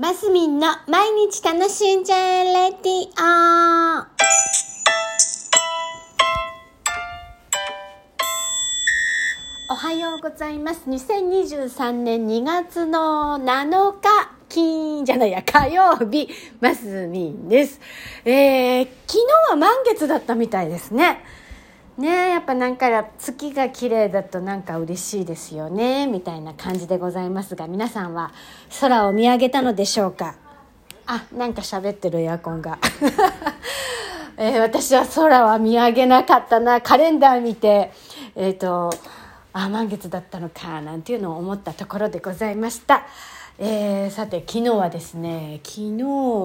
マスミンの毎日楽しんじゃえレディオおはようございます。2023年2月の7日、金じゃないや、火曜日、マスミンです。えー、昨日は満月だったみたいですね。ねやっぱなんか月が綺麗だとなんか嬉しいですよねみたいな感じでございますが皆さんは空を見上げたのでしょうか？あなんか喋ってるエアコンが、えー私は空は見上げなかったな。カレンダー見てえっ、とあ満月だったのかなんていうのを思ったところでございました。えーさて昨日はですね昨日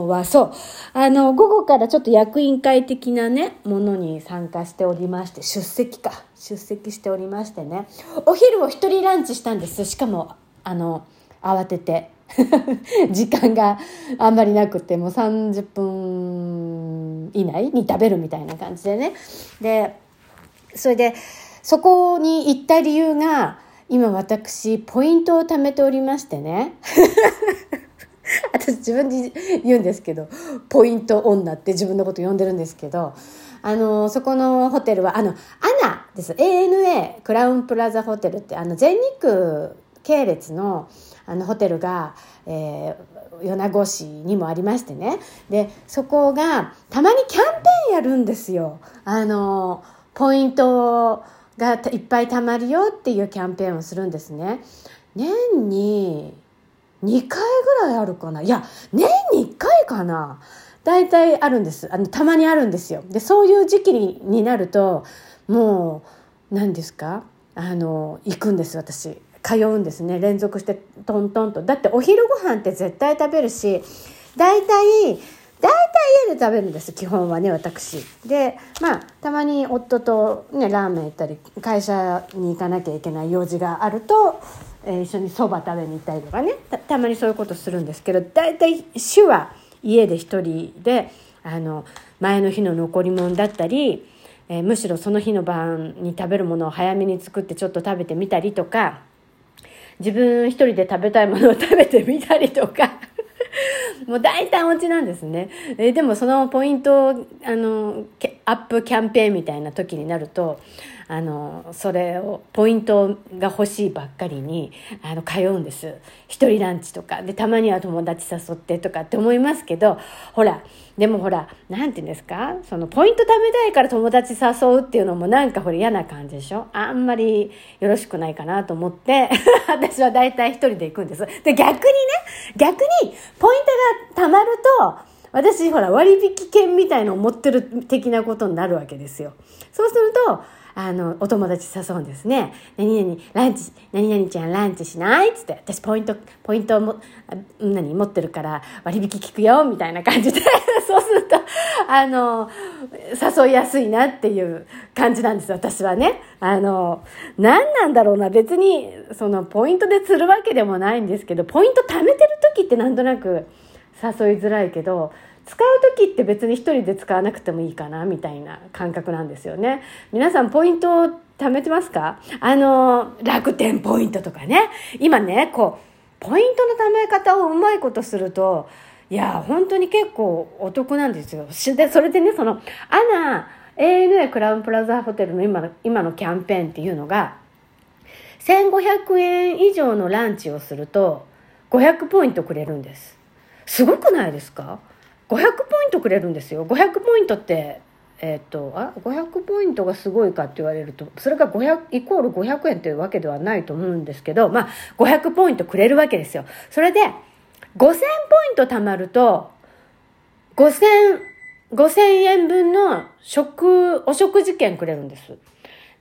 はそうあの午後からちょっと役員会的なねものに参加しておりまして出席か。出席しておりましてね。お昼を一人ランチしたんです。しかもあの慌てて。時間があんまりなくてもう30分以内に食べるみたいな感じでね。でそれでそこに行った理由が今私ポイントを貯めておりましてね。私自分で言うんですけどポイント女って自分のこと呼んでるんですけどあのそこのホテルはあのアナです。ANA クラウンプラザホテルってあの全日空系列のあのホテルが、えー米子市にもありましてね。でそこがたまにキャンペーンやるんですよ。あのポイントをがいっぱい貯まるよっていうキャンペーンをするんですね。年に2回ぐらいあるかな。いや年に1回かな。大体あるんです。あのたまにあるんですよ。でそういう時期になるともう何ですか？あの行くんです私。通うんですね。連続してトントンと。だってお昼ご飯って絶対食べるし大体家で食べるんです基本はね私。でまあたまに夫とねラーメン行ったり会社に行かなきゃいけない用事があると、えー一緒にそば食べに行ったりとかね。たまにそういうことするんですけど大体週は家で一人であの前の日の残り物だったり、えーむしろその日の晩に食べるものを早めに作ってちょっと食べてみたりとか自分一人で食べたいものを食べてみたりとか もう大体お家なんですね。えでもそのポイントあのアップキャンペーンみたいな時になるとあのそれをポイントが欲しいばっかりにあの通うんです。一人ランチとか。でたまには友達誘ってとかって思いますけどほらでもほらなんて言うんですか？そのポイント貯めたいから友達誘うっていうのもなんかこれ嫌な感じでしょ？あんまりよろしくないかなと思って 私は大体一人で行くんです。で逆にね逆にポイントが貯まると私ほら割引券みたいのを持ってる的なことになるわけですよそうするとあのお友達誘うんですね「何々ランチ何々ちゃんランチしない?」っつって「私ポイントポイントも何持ってるから割引聞くよ」みたいな感じで そうするとあの誘いやすいなっていう感じなんです私はね。あの何なんだろうな別にそのポイントで釣るわけでもないんですけどポイント貯めてる時ってなんとなく誘いづらいけど使う時って別に一人で使わなくてもいいかなみたいな感覚なんですよね。皆さんポイントを貯めてますか？あの楽天ポイントとかね今ねこうポイントの貯め方をうまいことするといや本当に結構お得なんですよ。でそれでねそのアナ ANA クラウンプラザホテルの今の今のキャンペーンっていうのが1500円以上のランチをすると500ポイントくれるんです。すごくないですか？500ポイントくれるんですよ。500ポイントってえっ、とあ500ポイントがすごいかって言われるとそれが500イコール500円というわけではないと思うんですけどまあ500ポイントくれるわけですよ。それで5000ポイント貯まると5000 5000円分の食お食事券くれるんです。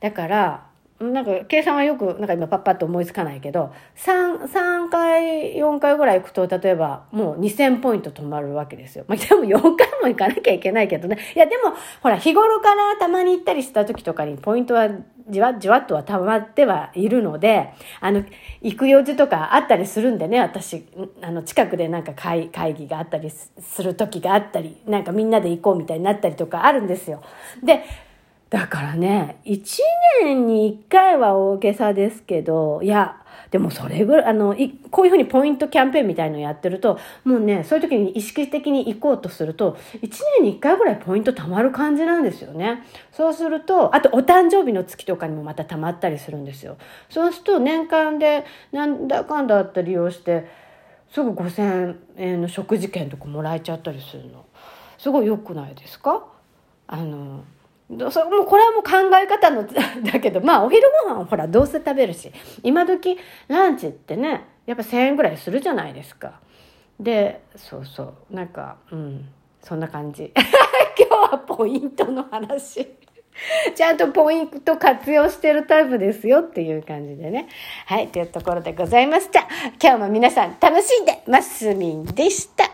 だからなんか計算はよくなんか今パッパッと思いつかないけど 3, 3回4回ぐらい行くと例えばもう2000ポイント貯まるわけですよ。まあ、でも4回も行かなきゃいけないけどね。いやでもほら日頃からたまに行ったりした時とかにポイントはじわじわっとは溜まってはいるのであの行く用事とかあったりするんでね私あの近くでなんか会会議があったりする時があったりなんかみんなで行こうみたいになったりとかあるんですよ。でだからね、1年に1回は大げさですけど、いや、でもそれぐらい、あの、いこういうふうにポイントキャンペーンみたいのやってると、もうね、そういう時に意識的に行こうとすると、1年に1回ぐらいポイント貯まる感じなんですよね。そうすると、あとお誕生日の月とかにもまた貯まったりするんですよ。そうすると年間でなんだかんだあって利用して、すぐ5000円の食事券とかもらえちゃったりするの。すごい良くないですか？あの、そもうこれはもう考え方の だけどまあお昼ご飯をほらどうせ食べるし今時ランチってねやっぱ1,000円ぐらいするじゃないですか。でそうそうなんかうんそんな感じ。今日はポイントの話。ちゃんとポイント活用してるタイプですよっていう感じでね。はいというところでございました。今日も皆さん楽しんでますみんでした。